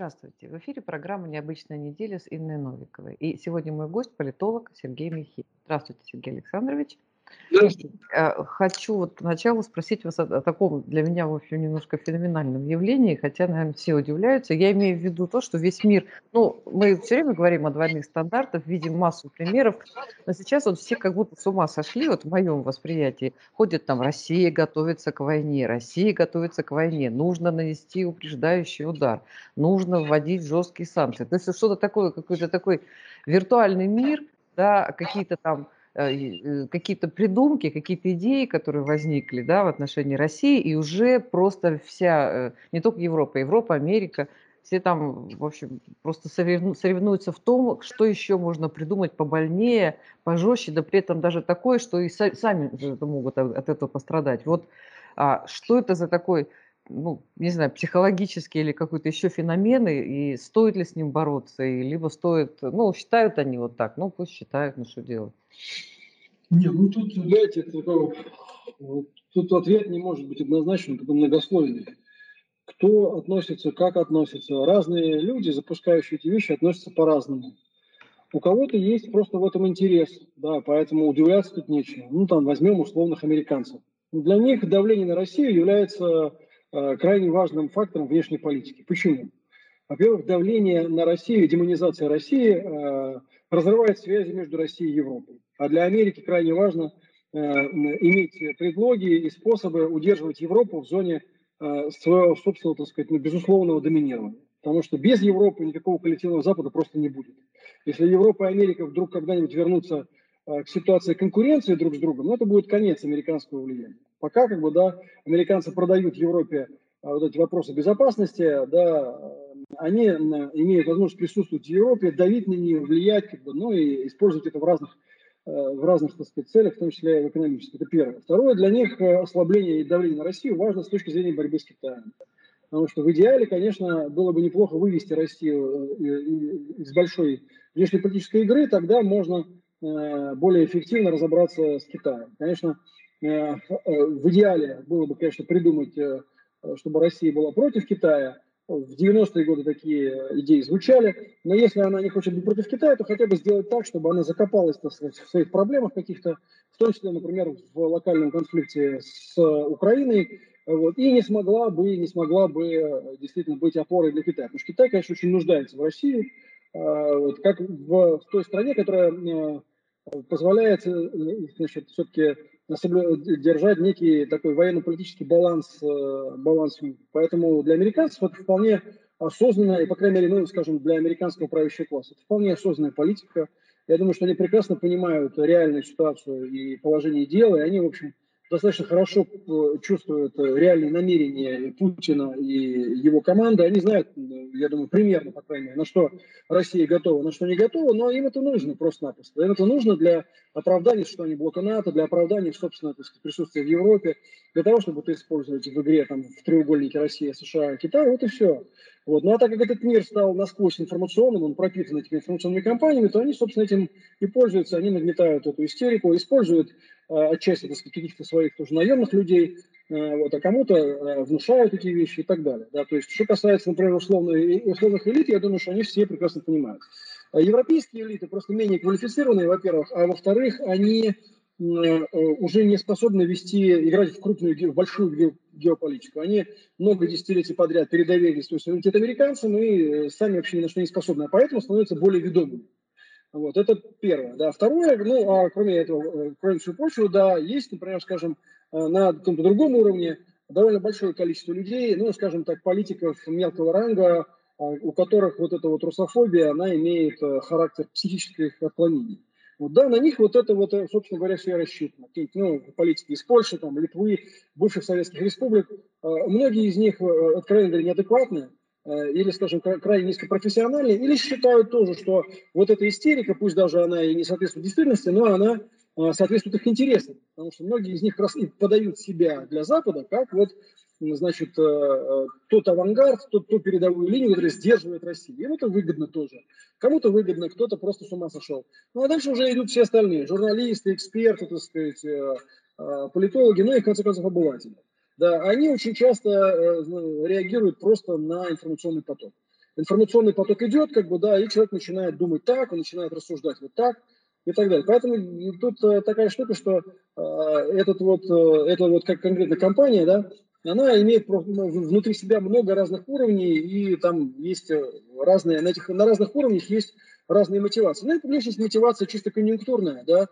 Здравствуйте. В эфире программа «Необычная неделя» с Инной Новиковой. И сегодня мой гость – политолог Сергей Михеев. Здравствуйте, Сергей Александрович. Э, хочу вот поначалу спросить вас о, о таком для меня, в общем, немножко феноменальном явлении, хотя, наверное, все удивляются. Я имею в виду то, что весь мир, ну, мы все время говорим о двойных стандартах, видим массу примеров, но сейчас вот все как будто с ума сошли, вот в моем восприятии. Ходят там, Россия готовится к войне, Россия готовится к войне, нужно нанести упреждающий удар, нужно вводить жесткие санкции. То есть что-то такое, какой-то такой виртуальный мир, да, какие-то там какие-то придумки, какие-то идеи, которые возникли да, в отношении России, и уже просто вся, э, не только Европа, Европа, Америка, все там, в общем, просто соревнуются в том, что еще можно придумать побольнее, пожестче, да при этом даже такое, что и сами могут от этого пострадать. Вот а, что это за такой, ну, не знаю, психологический или какой-то еще феномен, и, стоит ли с ним бороться, и либо стоит, ну, считают они вот так, ну, пусть считают, ну, что делать. Не, ну тут, знаете, такой, тут ответ не может быть однозначным, это многослойный. Кто относится, как относится. Разные люди, запускающие эти вещи, относятся по-разному. У кого-то есть просто в этом интерес, да, поэтому удивляться тут нечего. Ну, там, возьмем условных американцев. Для них давление на Россию является крайне важным фактором внешней политики. Почему? Во-первых, давление на Россию, демонизация России э, разрывает связи между Россией и Европой. А для Америки крайне важно э, иметь предлоги и способы удерживать Европу в зоне э, своего собственного, так сказать, ну, безусловного доминирования. Потому что без Европы никакого коллективного Запада просто не будет. Если Европа и Америка вдруг когда-нибудь вернутся э, к ситуации конкуренции друг с другом, ну, это будет конец американского влияния. Пока, как бы, да, американцы продают Европе вот эти вопросы безопасности, да, они имеют возможность присутствовать в Европе, давить на нее, влиять, как бы, ну и использовать это в разных, э, в разных так сказать, целях, в том числе и в экономических. Это первое. Второе, для них э, ослабление и давление на Россию важно с точки зрения борьбы с Китаем. Потому что в идеале, конечно, было бы неплохо вывести Россию э, из большой внешнеполитической игры, тогда можно более эффективно разобраться с Китаем. Конечно, в идеале было бы, конечно, придумать, чтобы Россия была против Китая, в 90-е годы такие идеи звучали, но если она не хочет быть против Китая, то хотя бы сделать так, чтобы она закопалась так сказать, в своих проблемах каких-то, в том числе, например, в локальном конфликте с Украиной, вот, и не смогла бы, не смогла бы действительно быть опорой для Китая. Потому что Китай, конечно, очень нуждается в России, вот, как в, в той стране, которая э, позволяет э, значит, все-таки держать некий такой военно-политический баланс, э, баланс. Поэтому для американцев это вполне осознанная, и, по крайней мере, ну, скажем, для американского правящего класса, это вполне осознанная политика. Я думаю, что они прекрасно понимают реальную ситуацию и положение дела, и они, в общем, достаточно хорошо э, чувствуют э, реальные намерения Путина и его команды. Они знают, я думаю, примерно, по крайней мере, на что Россия готова, на что не готова, но им это нужно просто-напросто. Им это нужно для оправдания существования блока НАТО, для оправдания, собственно, сказать, присутствия в Европе, для того, чтобы это использовать в игре там, в треугольнике Россия, США, Китай, вот и все. Вот. Ну а так как этот мир стал насквозь информационным, он пропитан этими информационными кампаниями, то они, собственно, этим и пользуются, они нагнетают эту истерику, используют отчасти, так сказать, каких-то своих тоже наемных людей, э, вот, а кому-то э, внушают эти вещи и так далее. Да? То есть, что касается, например, условной, условных элит, я думаю, что они все прекрасно понимают. А европейские элиты просто менее квалифицированные, во-первых, а во-вторых, они Э, уже не способны вести, играть в крупную, в большую геополитику. Они много десятилетий подряд передоверили свой суверенитет американцам и э, сами вообще ни на что не способны, а поэтому становятся более ведомыми. Вот, это первое. Да. Второе, ну, а кроме этого, э, кроме всего прочего, да, есть, например, скажем, на каком-то другом уровне довольно большое количество людей, ну, скажем так, политиков мелкого ранга, а, у которых вот эта вот русофобия, она имеет характер психических отклонений. Вот, да, на них вот это вот, э, собственно говоря, все рассчитано. Ну, политики из Польши, там, Литвы, бывших советских республик. Э, многие из них, э, откровенно говоря, неадекватные, или, скажем, крайне низкопрофессиональные, или считают тоже, что вот эта истерика, пусть даже она и не соответствует действительности, но она соответствует их интересам. Потому что многие из них как раз и подают себя для Запада как вот значит, э, э, тот авангард, тот, ту передовую линию, которая сдерживает Россию. Им это выгодно тоже. Кому-то выгодно, кто-то просто с ума сошел. Ну а дальше уже идут все остальные. Журналисты, эксперты, так сказать, э, политологи, ну и в конце концов обыватели. Да, они очень часто реагируют просто на информационный поток. информационный поток идет, как бы, да, и человек начинает думать так, он начинает рассуждать вот так и так далее. Поэтому тут э, такая штука, что э, этот вот, э, это вот как конкретно компания, да, она имеет ну, внутри себя много разных уровней, и там есть э, разные, на, этих, на разных уровнях есть разные мотивации. Ну, и есть мотивация чисто конъюнктурная, да, э,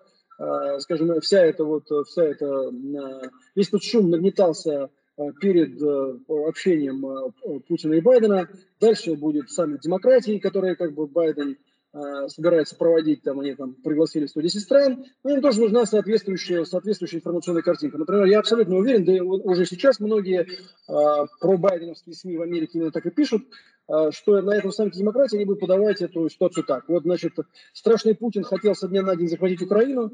скажем, вся эта вот, вся эта, весь тот шум нагнетался Э, перед э, общением э, Путина и Байдена. Дальше будет саммит демократии, который как бы Байден собирается проводить, там они там пригласили 110 стран, но им тоже нужна соответствующая, соответствующая информационная картинка. Например, я абсолютно уверен, да и уже сейчас многие э, про-байденовские СМИ в Америке именно так и пишут, э, что на этом саммите демократии они будут подавать эту ситуацию так. Вот, значит, страшный Путин хотел со дня на день захватить Украину,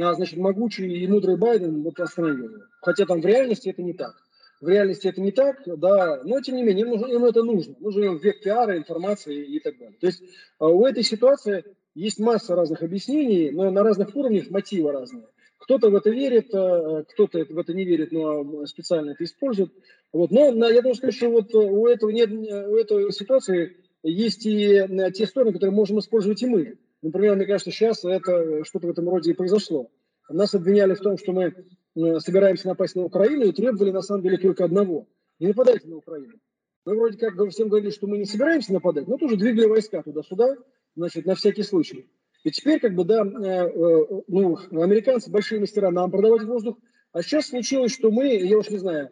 а, значит, могучий и мудрый Байден вот остановил его. Хотя там в реальности это не так. В реальности это не так, да, но тем не менее им, нужно, им это нужно. Мы живем век пиара, информации и так далее. То есть а, у этой ситуации есть масса разных объяснений, но на разных уровнях мотивы разные. Кто-то в это верит, а, кто-то в это не верит, но специально это использует. Вот. Но я должен сказать, что вот у, этого нет, у этой ситуации есть и те стороны, которые можем использовать и мы. Например, мне кажется, сейчас это что-то в этом роде и произошло. Нас обвиняли в том, что мы Э, собираемся напасть на Украину и требовали на самом деле только одного. Не нападайте на Украину. Мы вроде как всем говорили, что мы не собираемся нападать, но тоже двигали войска туда-сюда, значит, на всякий случай. И теперь, как бы, да, э, э, ну, американцы большие мастера нам продавать воздух, а сейчас случилось, что мы, я уж не знаю,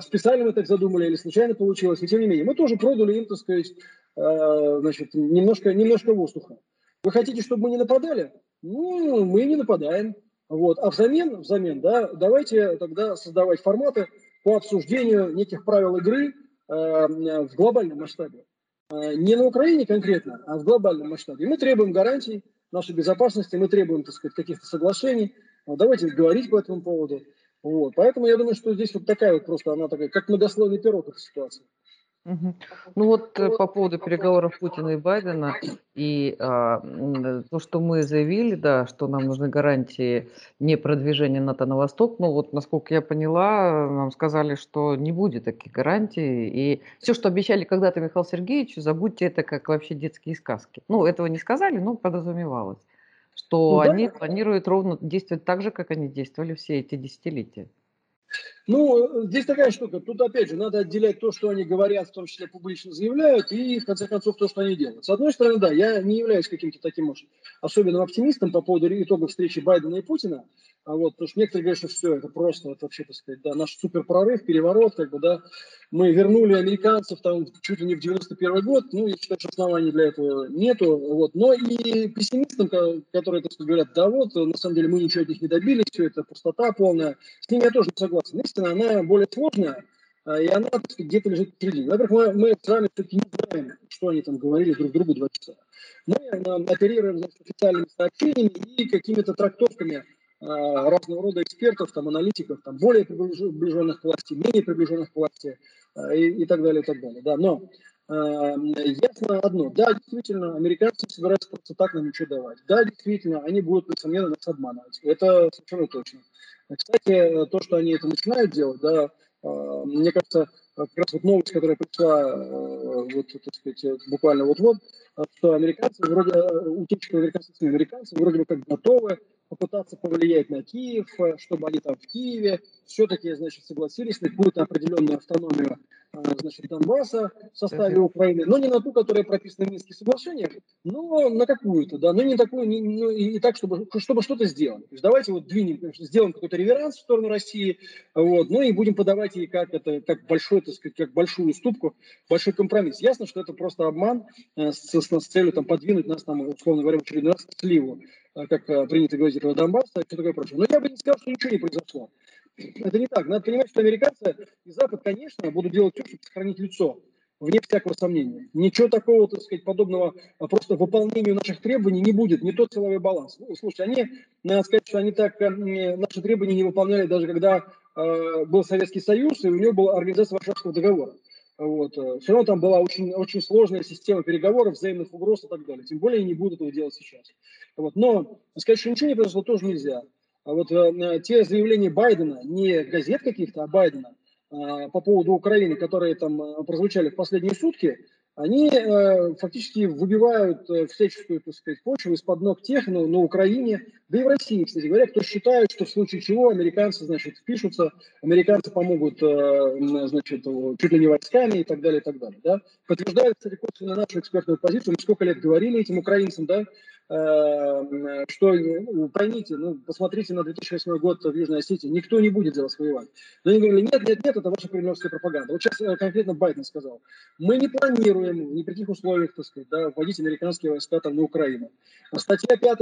специально мы так задумали или случайно получилось, но тем не менее, мы тоже продали им, так сказать, значит, немножко, немножко воздуха. Вы хотите, чтобы мы не нападали? Ну, мы не нападаем. Вот. А взамен, взамен да, давайте тогда создавать форматы по обсуждению неких правил игры э, в глобальном масштабе. Э, не на Украине конкретно, а в глобальном масштабе. И мы требуем гарантий нашей безопасности, мы требуем, так сказать, каких-то соглашений. Давайте говорить по этому поводу. Вот. Поэтому я думаю, что здесь вот такая вот просто, она такая, как многослойный пирог эта ситуация. Мгм. Ну вот э, по поводу переговоров Путина и Байдена и а, то, что мы заявили, да, что нам нужны гарантии не продвижения НАТО на восток. Ну вот, насколько я поняла, нам сказали, что не будет таких гарантий. И все, что обещали когда-то Михаилу Сергеевичу, забудьте это как вообще детские сказки. Ну, этого не сказали, но подразумевалось, что Ну да, они планируют ровно действовать так же, как они действовали все эти десятилетия. Ну, здесь такая штука. Тут, опять же, надо отделять то, что они говорят, в том числе публично заявляют, и, в конце концов, то, что они делают. С одной стороны, да, я не являюсь каким-то таким, может, особенным оптимистом по поводу итогов встречи Байдена и Путина. А вот, потому что некоторые говорят, что все, это просто, это вообще, так сказать, да, наш суперпрорыв, переворот, как бы, да, мы вернули американцев там чуть ли не в 91 год, ну, я считаю, что оснований для этого нету, вот, но и пессимистам, которые, так сказать, говорят, да вот, на самом деле мы ничего от них не добились, все это пустота полная, с ними я тоже не согласен. Истина, она более сложная, а, и она, где-то лежит впереди. Во-первых, мы, мы с вами все-таки не знаем, что они там говорили друг другу два часа. Мы оперируем значит, официальными сообщениями и какими-то трактовками разного рода экспертов, там, аналитиков, там, более приближенных к власти, менее приближенных к власти а, и, и так далее, и так далее. Да, но э, ясно одно, да, действительно, американцы собираются просто так нам ничего давать. Да, действительно, они будут, несомненно, нас обманывать. Это совершенно точно. Кстати, то, что они это начинают делать, да, мне кажется, как раз вот новость, которая пришла вот, так сказать, буквально вот-вот, что американцы, вроде утечка американцев, американцы вроде бы как готовы попытаться повлиять на Киев, э, чтобы они там в Киеве все-таки, значит, согласились на какую-то определенную автономию, э, значит, Донбасса в составе Украины, но не на ту, которая прописана в Минских соглашениях, но на какую-то, да, но не такую, не, ну, и, так, чтобы, чтобы что-то сделать. То есть давайте вот двинем, сделаем какой-то реверанс в сторону России, вот, ну и будем подавать ей как это, как большой, так сказать, как большую уступку, большой компромисс. Ясно, что это просто обман э, с, с, с целью там подвинуть нас, там, условно говоря, в очередной раз к сливу. Э, как э, принято говорить, этого Донбасса все такое прочее. Но я бы не сказал, что ничего не произошло. Это не так. Надо понимать, что американцы и Запад, конечно, будут делать все, чтобы сохранить лицо, вне всякого сомнения. Ничего такого, так сказать, подобного а просто выполнению наших требований не будет, не тот силовой баланс. Ну, слушайте, они, надо сказать, что они так э, наши требования не выполняли даже когда э, был Советский Союз, и у него была организация Варшавского договора. Вот. Э, Все равно там была очень, очень сложная система переговоров, взаимных угроз и так далее. Тем более не будут этого делать сейчас. Вот. Но сказать, что ничего не произошло, тоже нельзя. А вот э, те заявления Байдена, не газет каких-то, а Байдена, э, по поводу Украины, которые там э, прозвучали в последние сутки, они э, фактически выбивают э, всяческую, так сказать, почву из-под ног тех ну, на Украине, да и в России, кстати говоря, кто считает, что в случае чего американцы, значит, впишутся, американцы помогут, э, значит, чуть ли не войсками и так далее, и так далее, да. Подтверждает, кстати, на нашу экспертную позицию, мы сколько лет говорили этим украинцам, да, что, ну, поймите, ну, посмотрите на 2008 год в Южной Осетии, никто не будет за вас воевать. Но они говорили, нет, нет, нет, это ваша кремлевская пропаганда. Вот сейчас э, конкретно Байден сказал, мы не планируем ни при каких условиях, так сказать, да, вводить американские войска там на Украину. А статья 5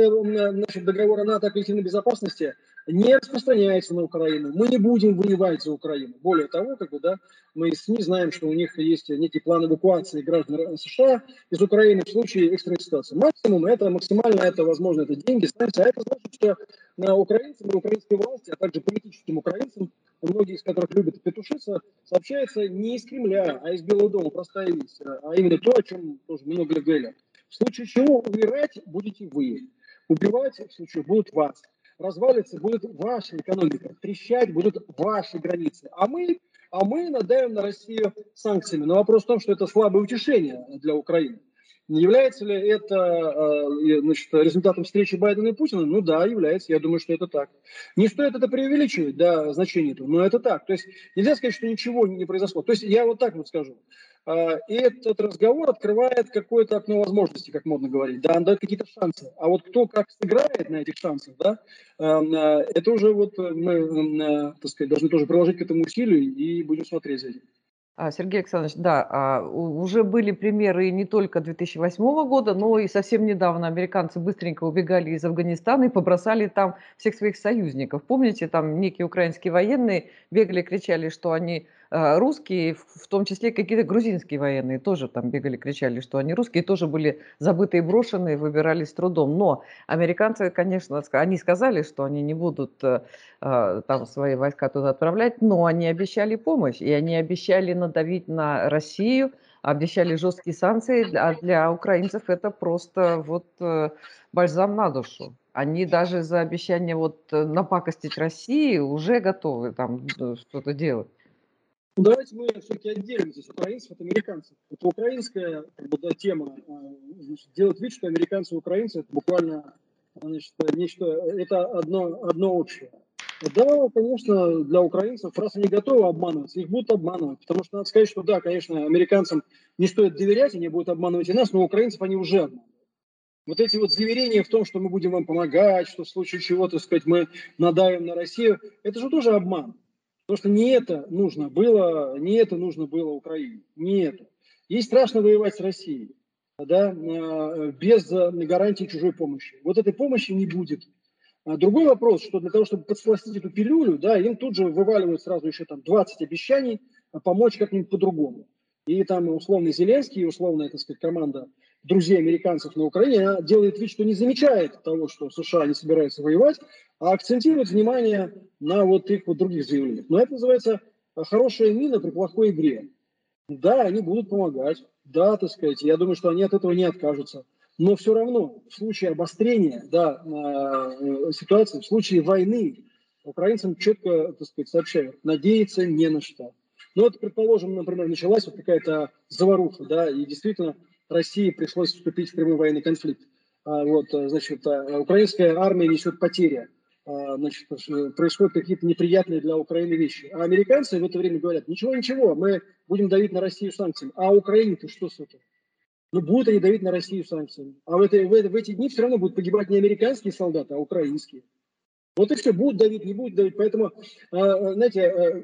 значит, договора НАТО о коллективной безопасности не распространяется на Украину. Мы не будем воевать за Украину. Более того, как бы, да, мы из СМИ знаем, что у них есть некий план эвакуации граждан США из Украины в случае экстренной ситуации. Максимум это, максимально это, возможно, это деньги, станция. А это значит, что на украинцам и украинской власти, а также политическим украинцам, многие из которых любят петушиться, сообщается не из Кремля, а из Белого дома, простая вещь. А именно то, о чем тоже много говорили. В случае чего умирать будете вы. Убивать в случае будут вас развалится будет ваша экономика, трещать будут ваши границы. А мы, а мы надавим на Россию санкциями. Но вопрос в том, что это слабое утешение для Украины. Не является ли это э, значит, результатом встречи Байдена и Путина? Ну да, является. Я думаю, что это так. Не стоит это преувеличивать, да, значение этого, но это так. То есть нельзя сказать, что ничего не произошло. То есть я вот так вот скажу. А, и этот разговор открывает какое-то окно возможностей, как модно говорить, да, он дает какие-то шансы. А вот кто как сыграет на этих шансах, да, а, а, это уже вот мы, так сказать, должны тоже приложить к этому усилию и будем смотреть за этим. Сергей Александрович, да, уже были примеры не только 2008 года, но и совсем недавно американцы быстренько убегали из Афганистана и побросали там всех своих союзников. Помните, там некие украинские военные бегали, кричали, что они а, русские, в том числе какие-то грузинские военные тоже там бегали, кричали, что они русские, тоже были забытые, брошенные, выбирались с трудом. Но американцы, конечно, они сказали, что они не будут э, а, там свои войска туда отправлять, но они обещали помощь, и они обещали надавить на Россию, обещали жесткие санкции, а для украинцев это просто вот э, бальзам на душу. Они даже за обещание вот э, напакостить России уже готовы там что-то делать. Давайте мы все-таки отделим здесь украинцев от американцев. Это украинская как бы, да, тема. А, значит, делать вид, что американцы и украинцы это буквально значит, нечто, это одно, одно общее. Да, конечно, для украинцев, раз они готовы обманываться, их будут обманывать. Потому что надо сказать, что да, конечно, американцам не стоит доверять, они будут обманывать и нас, но украинцев они уже обманывают. Вот эти вот заверения в том, что мы будем вам помогать, что в случае чего, так сказать, мы надавим на Россию, это же тоже обман. Потому что не это нужно было, не это нужно было Украине, не это. Ей страшно воевать с Россией, да, э, без э, гарантии чужой помощи. Вот этой помощи не будет. А другой вопрос, что для того, чтобы подсластить эту пилюлю, да, им тут же вываливают сразу еще там 20 обещаний помочь как-нибудь по-другому. И там условно Зеленский, условно, так сказать, команда друзей американцев на Украине делает вид, что не замечает того, что США не собираются воевать, а акцентирует внимание на вот их вот других заявлениях. Но это называется хорошая мина при плохой игре. Да, они будут помогать, да, так сказать, я думаю, что они от этого не откажутся. Но все равно в случае обострения да, э, ситуации, в случае войны, украинцам четко так сказать, сообщают, надеяться не на что. Ну вот, предположим, например, началась вот какая-то заваруха, да, и действительно России пришлось вступить в прямой военный конфликт. А, вот, э, значит, а, украинская армия несет потери. А, значит, происходят какие-то неприятные для Украины вещи. А американцы в это время говорят, ничего, ничего, мы будем давить на Россию санкциями. А Украине-то что с этим? Ну, будут они давить на Россию санкциями. А в, это, в, в эти дни все равно будут погибать не американские солдаты, а украинские. Вот и все, будут давить, не будут давить. Поэтому, знаете,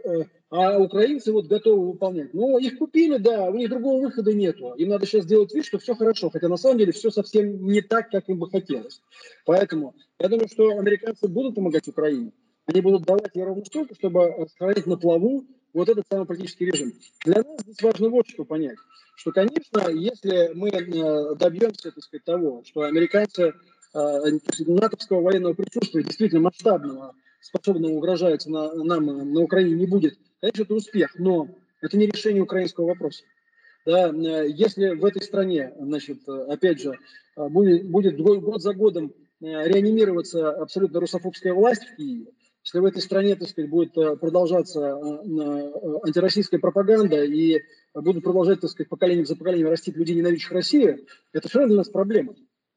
а украинцы вот готовы выполнять. Ну, их купили, да, у них другого выхода нету. Им надо сейчас сделать вид, что все хорошо, хотя на самом деле все совсем не так, как им бы хотелось. Поэтому я думаю, что американцы будут помогать Украине. Они будут давать ей ровно столько, чтобы сохранить на плаву вот этот самый политический режим. Для нас здесь важно вот что понять, что, конечно, если мы э, добьемся, так сказать, того, что американцы э, натовского военного присутствия действительно масштабного, способного угрожать на, нам на Украине не будет, Конечно, это успех, но это не решение украинского вопроса. Да, э, если в этой стране, значит, опять же, э, будет, будет год за годом э, реанимироваться абсолютно русофобская власть в Киеве, если в этой стране, так сказать, будет продолжаться антироссийская пропаганда и будут продолжать, так сказать, поколение за поколением растить людей, ненавидящих Россию, это все равно для нас проблема.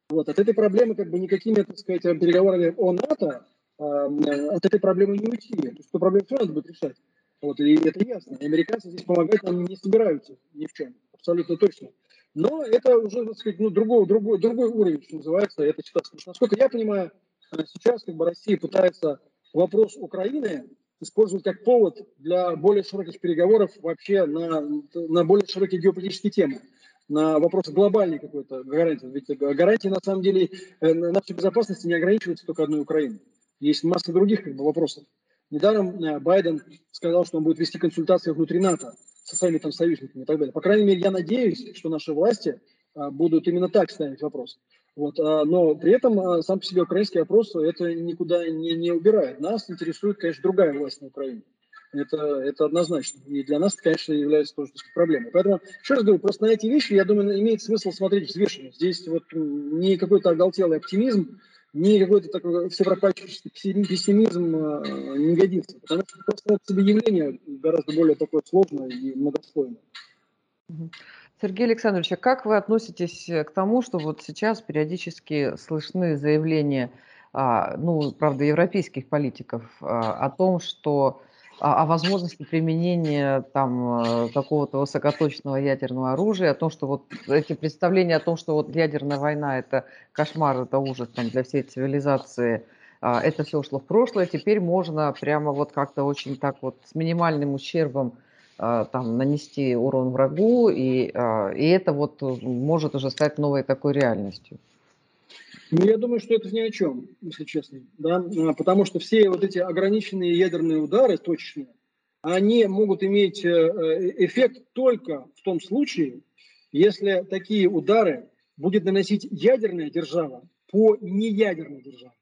Вот. От этой проблемы как бы никакими, так сказать, переговорами о НАТО э, от этой проблемы не уйти. То есть эту проблему все надо будет решать. Вот, и это ясно. И американцы здесь помогать нам не собираются ни в чем. Абсолютно точно. Но это уже, так сказать, ну, другой, другой, другой уровень, что называется, эта ситуация. Насколько я понимаю, э, сейчас как бы Россия пытается вопрос Украины использовать как повод для более широких переговоров вообще на, на более широкие геополитические темы, на вопросы глобальной какой-то гарантии. Ведь гарантии, на самом деле, э, нашей безопасности не ограничиваются только одной Украиной. Есть масса других как бы, вопросов. Недаром э, Байден сказал, что он будет вести консультации внутри НАТО со своими там союзниками и так далее. По крайней мере, я надеюсь, что наши власти а, будут именно так ставить вопрос. Вот, но при этом сам по себе украинский вопрос это никуда не, не убирает. Нас интересует, конечно, другая власть на Украине. Это, это однозначно. И для нас это, конечно, является тоже проблемой. Поэтому, еще раз говорю, просто на эти вещи, я думаю, имеет смысл смотреть взвешенно. Здесь вот не какой-то оголтелый оптимизм, не какой-то такой всепропащий пессимизм э, не годится. Потому что просто себе явление гораздо более такое сложное и многослойное. Сергей Александрович, а как вы относитесь к тому, что вот сейчас периодически слышны заявления, а, ну, правда, европейских политиков а, о том, что о возможности применения там э, какого-то высокоточного ядерного оружия, о том, что вот эти представления о том, что вот ядерная война это кошмар, это ужас там для всей цивилизации, а, это все ушло в прошлое, теперь можно прямо вот как-то очень так вот с минимальным ущербом а, там нанести урон врагу, и, а, и это вот может уже стать новой такой реальностью. Ну, я думаю, что это ни о чем, если честно. Да? А, потому что все вот эти ограниченные ядерные удары, точные, они могут иметь э, э, эффект только в том случае, если такие удары будет наносить ядерная держава по неядерной державе.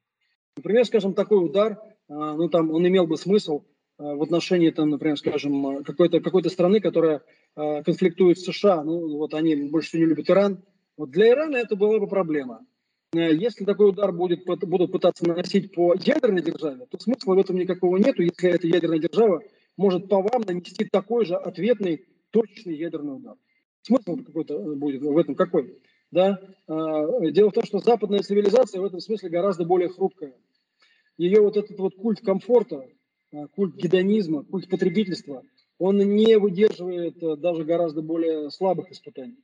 Например, скажем, такой удар, а, ну там он имел бы смысл а, в отношении, там, например, скажем, какой-то какой страны, которая конфликтует с США, ну вот они больше всего не любят Иран. Вот для Ирана это была бы проблема. Э, если такой удар будет, будут пытаться наносить по ядерной державе, то смысла в этом никакого нету, если эта ядерная держава может по вам нанести такой же ответный точечный ядерный удар. Смысл какой-то э, будет в этом какой? Да? А, дело в том, что западная цивилизация в этом смысле гораздо более хрупкая. Ее вот этот вот культ комфорта, а, культ гедонизма, культ потребительства, он не выдерживает э, даже гораздо более слабых испытаний.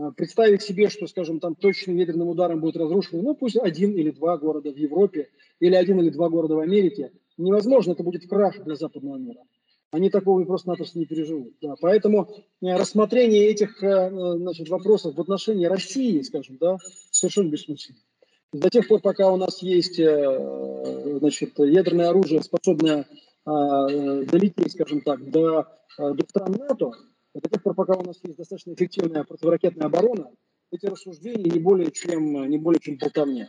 А, представить себе, что, скажем, там точным ядерным ударом будет разрушено, ну, пусть один или два города в Европе, или один или два города в Америке, невозможно, это будет крах для западного мира. Они такого просто-напросто не переживут. Да. Поэтому э, рассмотрение этих э, значит, вопросов в отношении России, скажем, да, совершенно бессмысленно. До тех пор, пока у нас есть э, значит, ядерное оружие, способное долететь, скажем так, до, до стран НАТО, до тех пор, пока у нас есть достаточно эффективная противоракетная оборона, эти рассуждения не более чем, не более чем болтовня.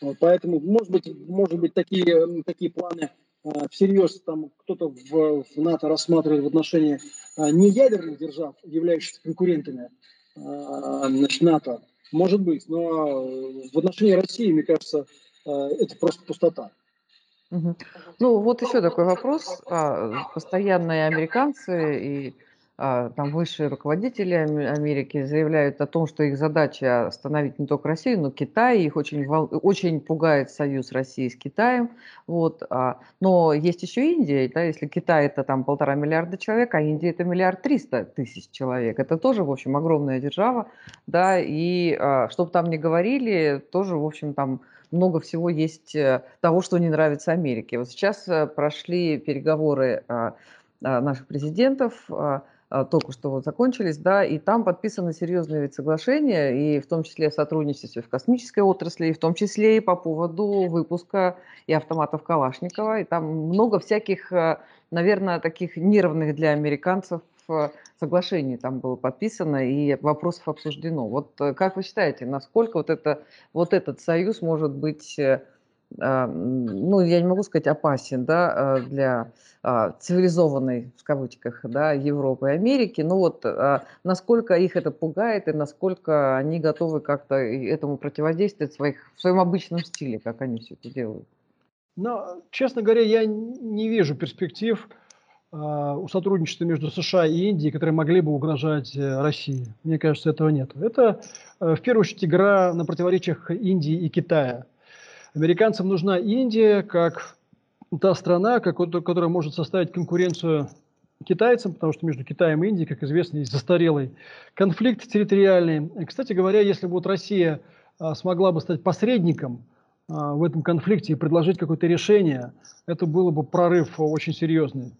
Вот, поэтому, может быть, может быть такие, такие планы э, всерьез там кто-то в, в НАТО рассматривает в отношении э, неядерных держав, являющихся конкурентами э, значит, НАТО. Может быть, но в отношении России, мне кажется, это просто пустота. Ну, вот еще такой вопрос. А, постоянные американцы и а, там высшие руководители Америки заявляют о том, что их задача остановить не только Россию, но и Китай. Их очень, очень пугает союз России с Китаем. Вот. А, но есть еще Индия. Да, если Китай это там полтора миллиарда человек, а Индия это миллиард триста тысяч человек. Это тоже, в общем, огромная держава. Да, и а, что бы там ни говорили, тоже, в общем, там много всего есть э, того, что не нравится Америке. Вот сейчас э, прошли переговоры наших президентов а, только что вот закончились, да, и там подписаны серьезные ведь соглашения, и в том числе о сотрудничестве в космической отрасли, и в том числе и по поводу выпуска и автоматов Калашникова, и там много всяких, э, наверное, таких неравных для американцев э, соглашений там было подписано и вопросов обсуждено. Вот э, как вы считаете, насколько вот, это, вот этот союз может быть а, ну, я не могу сказать опасен, да, а, для а, цивилизованной, в кавычках, да, Европы и Америки, но вот насколько их это пугает и насколько они готовы как-то этому противодействовать в, своих, в своем обычном стиле, как они все это делают? Но, честно говоря, я не вижу перспектив у сотрудничества между США и Индией, которые могли бы угрожать России. Мне кажется, этого нет. Это в первую очередь игра на противоречиях Индии и Китая. Американцам нужна Индия как та страна, которая может составить конкуренцию китайцам, потому что между Китаем и Индией, как известно, есть застарелый конфликт территориальный. Кстати говоря, если бы вот Россия а, смогла бы стать посредником а, в этом конфликте и предложить какое-то решение, это было бы прорыв очень серьезный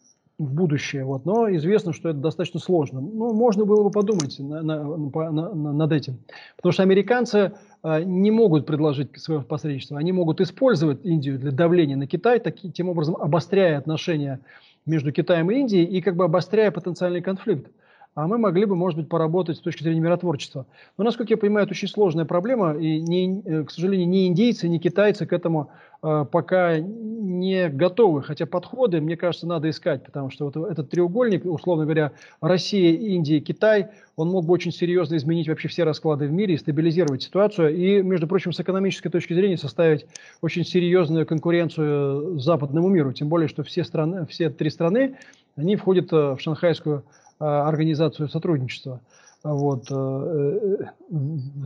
в будущее. Вот. Но известно, что это достаточно сложно. Ну, можно было бы подумать на, на, на, на, над этим. Потому что американцы э, не могут предложить свое посредничество. Они могут использовать Индию для давления на Китай, таки, тем образом обостряя отношения между Китаем и Индией и как бы обостряя потенциальный конфликт. А мы могли бы, может быть, поработать с точки зрения миротворчества. Но, насколько я понимаю, это очень сложная проблема, и, не, э, к сожалению, ни индейцы, ни китайцы к этому э, пока не готовы. Хотя подходы, мне кажется, надо искать, потому что вот этот треугольник, условно говоря, Россия, Индия, Китай, он мог бы очень серьезно изменить вообще все расклады в мире и стабилизировать ситуацию. И, между прочим, с экономической точки зрения составить очень серьезную конкуренцию западному миру. Тем более, что все, страны, все три страны, они входят э, в шанхайскую организацию сотрудничества. Вот, э,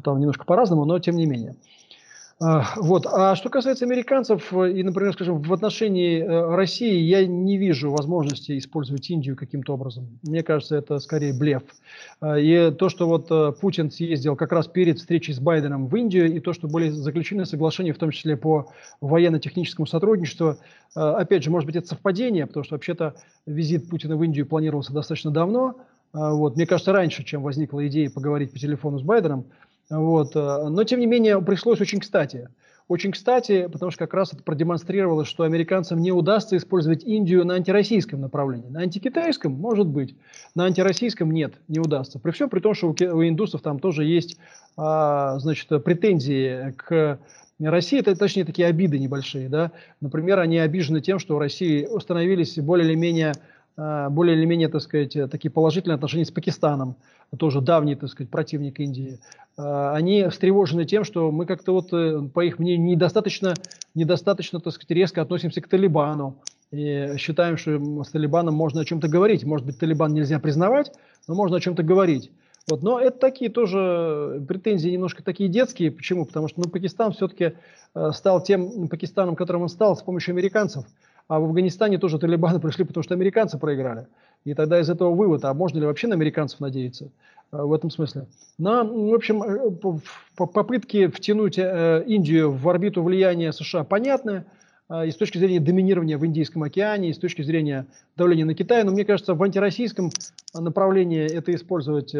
там немножко по-разному, но тем не менее. А, вот. А что касается американцев, э, и, например, скажем, в отношении э, России я не вижу возможности использовать Индию каким-то образом. Мне кажется, это скорее блеф. А, и то, что вот э, Путин съездил как раз перед встречей с Байденом в Индию, и то, что были заключены соглашения, в том числе по военно-техническому сотрудничеству, опять же, может быть, это совпадение, потому что вообще-то визит Путина в Индию планировался достаточно давно. Вот. Мне кажется, раньше, чем возникла идея поговорить по телефону с Байденом. Вот. Э, но, тем не менее, пришлось очень кстати. Очень кстати, потому что как раз это продемонстрировало, что американцам не удастся использовать Индию на антироссийском направлении. На антикитайском, может быть, на антироссийском нет, не удастся. При всем при том, что у, индусов там тоже есть а, значит, претензии к России, это, точнее, такие обиды небольшие. Да? Например, они обижены тем, что в России установились более или менее более или менее, так сказать, такие положительные отношения с Пакистаном, тоже давний, так сказать, противник Индии. А, они встревожены тем, что мы как-то вот, э, по их мнению, недостаточно, недостаточно, так сказать, резко относимся к Талибану. И считаем, что с Талибаном можно о чем-то говорить. Может быть, Талибан нельзя признавать, но можно о чем-то говорить. Вот. Но это такие тоже претензии немножко такие детские. Почему? Потому что ну, Пакистан все-таки э, стал тем Пакистаном, которым он стал с помощью американцев. А в Афганистане тоже талибаны пришли, потому что американцы проиграли. И тогда из этого вывод, а можно ли вообще на американцев надеяться э, в этом смысле? На, в общем, э, попытки втянуть э, Индию в орбиту влияния США понятны. И с точки зрения доминирования в Индийском океане, и с точки зрения давления на Китай. Но мне кажется, в антироссийском направлении это использовать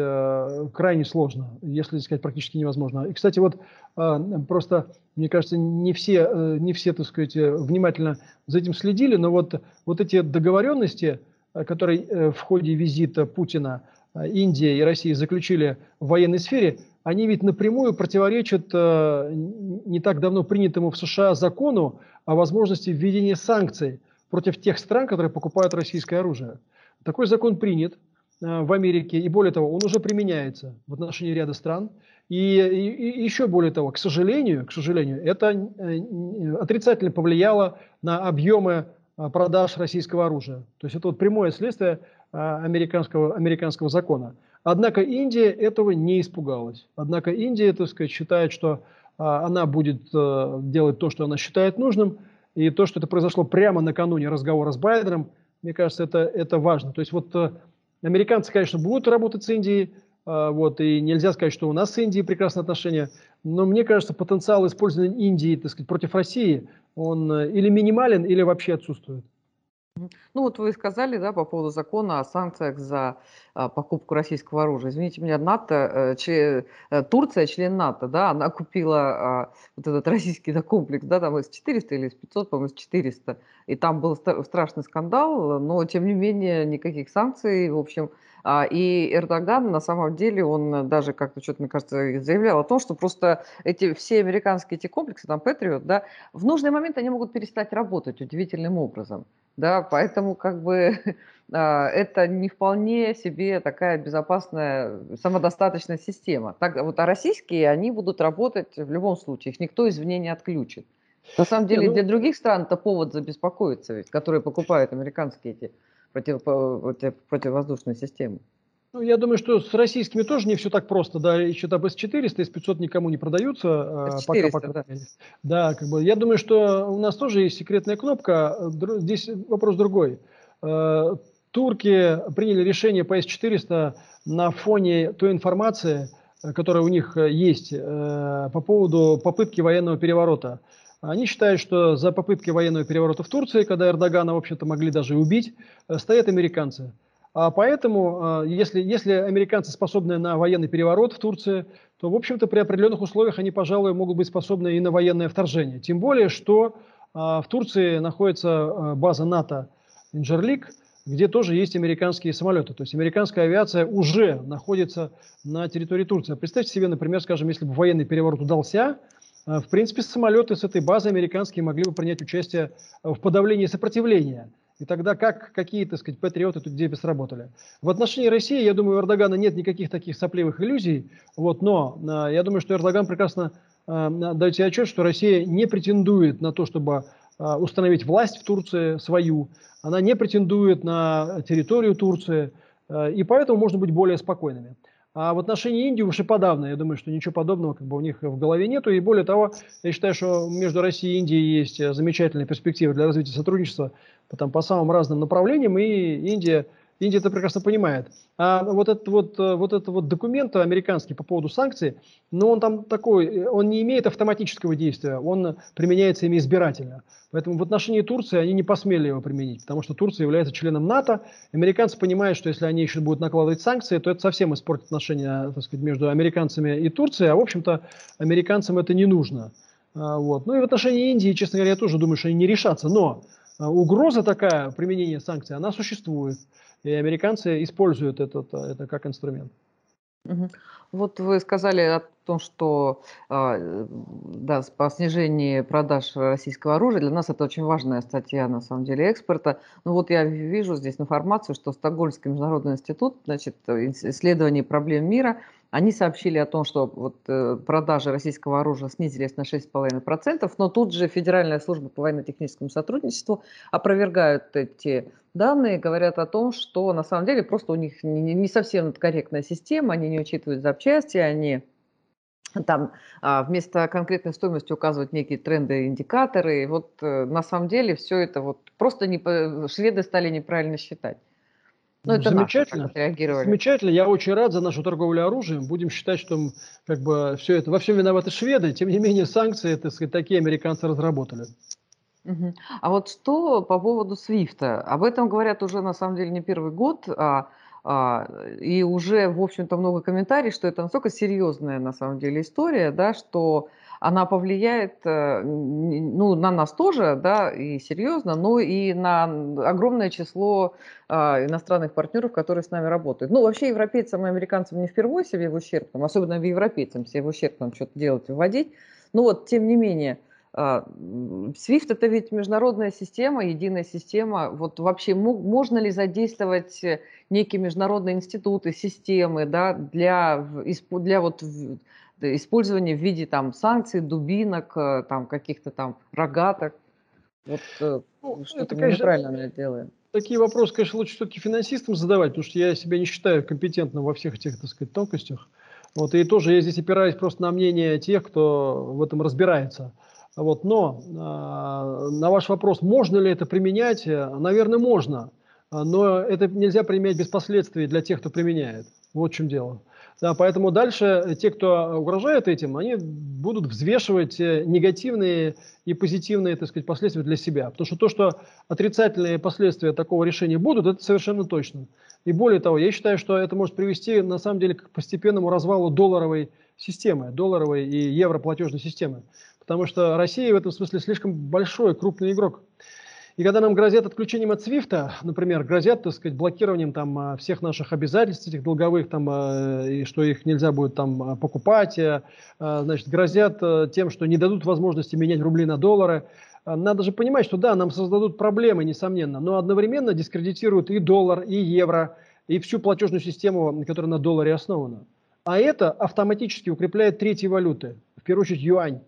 крайне сложно, если сказать практически невозможно. И, кстати, вот просто мне кажется, не все, э, не все, так сказать, э, внимательно за этим следили, но вот, вот эти договоренности, э, которые в ходе визита Путина Индия и Россия заключили в военной сфере, они ведь напрямую противоречат не так давно принятому в США закону о возможности введения санкций против тех стран, которые покупают российское оружие. Такой закон принят в Америке, и более того, он уже применяется в отношении ряда стран. И, и, и еще более того, к сожалению, к сожалению, это э, отрицательно повлияло на объемы э, продаж российского оружия. То есть это вот прямое следствие э, американского, американского закона. Однако Индия этого не испугалась. Однако Индия, так сказать, считает, что она будет делать то, что она считает нужным. И то, что это произошло прямо накануне разговора с Байденом, мне кажется, это, это важно. То есть вот американцы, конечно, будут работать с Индией, а, вот, и нельзя сказать, что у нас с Индией прекрасные отношения, но мне кажется, потенциал использования Индии так сказать, против России, он э, или минимален, или вообще отсутствует. Ну вот вы сказали, да, по поводу закона о санкциях за а, покупку российского оружия. Извините меня, НАТО, э, член, э, Турция, член НАТО, да, она купила а, вот этот российский да, комплекс, да, там из 400 или из 500, по-моему, из 400. И там был страшный скандал, но тем не менее никаких санкций, в общем, и Эрдоган, на самом деле, он даже как-то что-то, мне кажется, заявлял о том, что просто эти все американские эти комплексы, там, Патриот, да, в нужный момент они могут перестать работать удивительным образом. Да, поэтому как бы а, это не вполне себе такая безопасная, самодостаточная система. Так, вот, а российские, они будут работать в любом случае, их никто извне не отключит. На самом деле, ну... для других стран это повод забеспокоиться, ведь, которые покупают американские эти против, противовоздушной системы. Ну, я думаю, что с российскими тоже не все так просто, да, еще там С-400, С-500 никому не продаются. С-400, пока, пока. Да. да, как бы, я думаю, что у нас тоже есть секретная кнопка, здесь вопрос другой. Э, турки приняли решение по С-400 на фоне той информации, которая у них есть э, по поводу попытки военного переворота. Они считают, что за попытки военного переворота в Турции, когда Эрдогана, в общем-то, могли даже убить, э, стоят американцы. А поэтому, а, если, если американцы способны на военный переворот в Турции, то, в общем-то, при определенных условиях они, пожалуй, могут быть способны и на военное вторжение. Тем более, что а, в Турции находится а, база НАТО Инжерлик, где тоже есть американские самолеты. То есть американская авиация уже находится на территории Турции. Представьте себе, например, скажем, если бы военный переворот удался, в принципе, самолеты с этой базы американские могли бы принять участие в подавлении сопротивления. И тогда как, какие, так сказать, патриоты тут где сработали? В отношении России, я думаю, у Эрдогана нет никаких таких сопливых иллюзий, вот, но э, я думаю, что Эрдоган прекрасно э, дает себе отчет, что Россия не претендует на то, чтобы э, установить власть в Турции свою, она не претендует на территорию Турции, э, и поэтому можно быть более спокойными. А в отношении Индии уж и подавно, я думаю, что ничего подобного как бы у них в голове нету. И более того, я считаю, что между Россией и Индией есть замечательные перспективы для развития сотрудничества там, по самым разным направлениям, и Индия Индия это прекрасно понимает. А вот этот вот, э, вот этот вот документ американский по поводу санкций, ну он там такой, он не имеет автоматического действия, он применяется ими избирательно. Поэтому в отношении Турции они не посмели его применить, потому что Турция является членом НАТО. Американцы понимают, что если они еще будут накладывать санкции, то это совсем испортит отношения так сказать, между американцами и Турцией, а в общем-то американцам это не нужно. А, вот. Ну и в отношении Индии, честно говоря, я тоже думаю, что они не решатся. Но угроза такая, применения санкций, она существует. И американцы используют этот, это как инструмент. Вот вы сказали о том, что а, да, по снижении продаж российского оружия, для нас это очень важная статья, на самом деле, экспорта. Ну вот я вижу здесь информацию, что Стокгольмский международный институт, значит, исследование проблем мира – они сообщили о том, что вот, э, продажи российского оружия снизились на 6,5%, но тут же Федеральная служба по военно-техническому сотрудничеству опровергают эти данные, говорят о том, что на самом деле просто у них не, совсем корректная система, они не учитывают запчасти, они там а, вместо конкретной стоимости указывают некие тренды, индикаторы. И вот э, на самом деле все это вот просто не, шведы стали неправильно считать. Ну, это замечательно. Замечательно. Я очень рад за нашу торговлю оружием. Будем считать, что как бы все это во всем виноваты шведы. Тем не менее, санкции это, сказать, такие американцы разработали. А вот что по поводу Свифта? Об этом говорят уже на самом деле не первый год, а, а, и уже, в общем-то, много комментариев, что это настолько серьезная на самом деле история, да, что она повлияет э, ну, на нас тоже, да, и серьезно, но и на огромное число а, иностранных партнеров, которые с нами работают. Ну, вообще европейцам и американцам не впервые себе в ущерб, особенно европейцам себе в ущерб там что-то делать, вводить. Но вот, тем не менее, а, SWIFT это ведь международная система, единая система. Вот вообще можно ли задействовать некие международные институты, системы да, для, для вот использование в виде там санкций, дубинок, э, там каких-то там рогаток. Вот э, ну, что-то мы конечно, неправильно делаем. Такие вопросы, конечно, лучше все-таки финансистам задавать, потому что я себя не считаю компетентным во всех этих, так сказать, тонкостях. Вот, и тоже я здесь опираюсь просто на мнение тех, кто в этом разбирается. Вот, но э, на ваш вопрос, можно ли это применять, наверное, можно. Но это нельзя применять без последствий для тех, кто применяет. Вот в чем дело. Да, поэтому дальше те, кто угрожает этим, они будут взвешивать э, негативные и позитивные так сказать, последствия для себя. Потому что то, что отрицательные последствия такого решения будут, это совершенно точно. И более того, я считаю, что это может привести на самом деле к постепенному развалу долларовой системы, долларовой и европлатежной системы. Потому что Россия в этом смысле слишком большой, крупный игрок. И когда нам грозят отключением от Свифта, например, грозят, так сказать, блокированием там а, всех наших обязательств этих долговых, там, а, и что их нельзя будет там а, покупать, значит, грозят тем, что не дадут возможности менять рубли на доллары, надо же понимать, что да, нам создадут проблемы, несомненно, но одновременно дискредитируют и доллар, и евро, и всю платежную систему, которая на долларе основана. А это автоматически укрепляет третьи валюты, в первую очередь юань.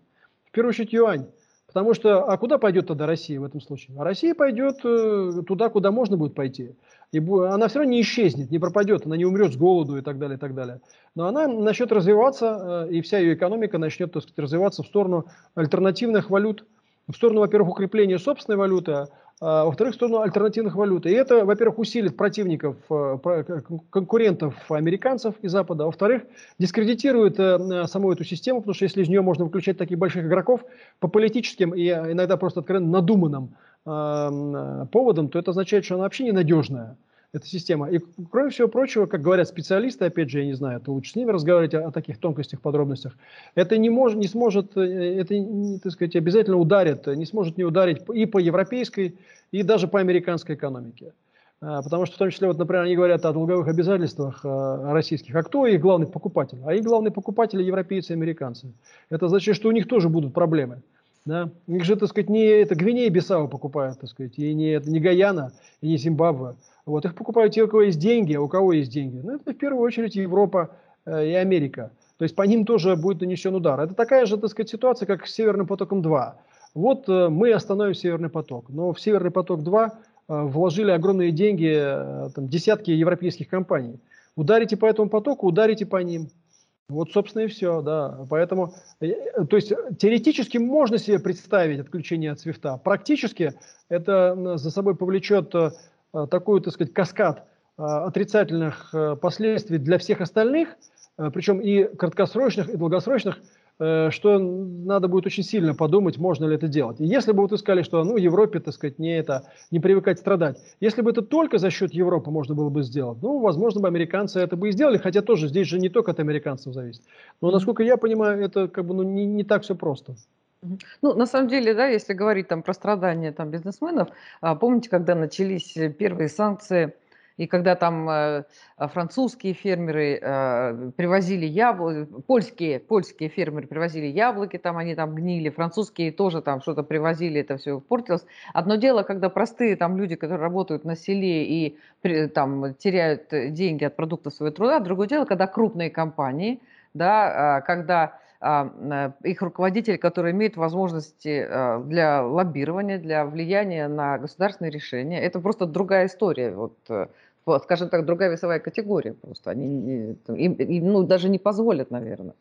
В первую очередь юань. Потому что, а куда пойдет тогда Россия в этом случае? А Россия пойдет э, туда, куда можно будет пойти. И она все равно не исчезнет, не пропадет, она не умрет с голоду и так далее, и так далее. Но она начнет развиваться, э, и вся ее экономика начнет, так сказать, развиваться в сторону альтернативных валют, в сторону, во-первых, укрепления собственной валюты, а, во-вторых, в сторону альтернативных валют. И это, во-первых, усилит противников, э, конкурентов американцев и Запада, а во-вторых, дискредитирует э, саму эту систему, потому что если из нее можно выключать таких больших игроков по политическим и иногда просто откровенно надуманным э, поводам, то это означает, что она вообще ненадежная эта система. И кроме всего прочего, как говорят специалисты, опять же, я не знаю, это лучше с ними разговаривать о, о таких тонкостях, подробностях, это не, может, не сможет, э, это, так сказать, обязательно ударит, не сможет не ударить и по европейской, и даже по американской экономике. А, потому что в том числе, вот, например, они говорят о долговых обязательствах э, российских. А кто их главный покупатель? А их главные покупатели европейцы и американцы. Это значит, что у них тоже будут проблемы. Да? У них же, так сказать, не это Гвинея Бисау покупают, так сказать, и не, это, не Гаяна, и не Зимбабве. Вот, их покупают те, у кого есть деньги, а у кого есть деньги. Ну, это в первую очередь Европа э, и Америка. То есть по ним тоже будет нанесен удар. Это такая же, так сказать, ситуация, как с Северным потоком-2. Вот э, мы остановим Северный поток, но в Северный поток-2 э, вложили огромные деньги, э, там, десятки европейских компаний. Ударите по этому потоку, ударите по ним. Вот, собственно, и все, да. Поэтому, э, то есть, теоретически можно себе представить отключение от свифта. Практически это за собой повлечет э, такой, так сказать, каскад э, отрицательных последствий для всех остальных, причем и краткосрочных, и долгосрочных, Э, что надо будет очень сильно подумать, можно ли это делать. И если бы вот искали, что ну, Европе, так сказать, не, это, не привыкать страдать, если бы это только за счет Европы можно было бы сделать, ну, возможно, бы американцы это бы и сделали, хотя тоже здесь же не только от американцев зависит. Но, насколько я понимаю, это как бы ну, не, не так все просто. Ну, на самом деле, да, если говорить там про страдания там, бизнесменов, а, помните, когда начались первые санкции и когда там э, а, французские фермеры э, привозили яблоки, польские, польские фермеры привозили яблоки, там они там гнили, французские тоже там что-то привозили, это все портилось. Одно дело, когда простые там люди, которые работают на селе и там теряют деньги от продуктов своего труда, другое дело, когда крупные компании, да, э, когда а, их руководители, которые имеют возможности для лоббирования, для влияния на государственные решения. Это просто другая история. Вот, скажем так, другая весовая категория просто. Они им, им ну, даже не позволят, наверное.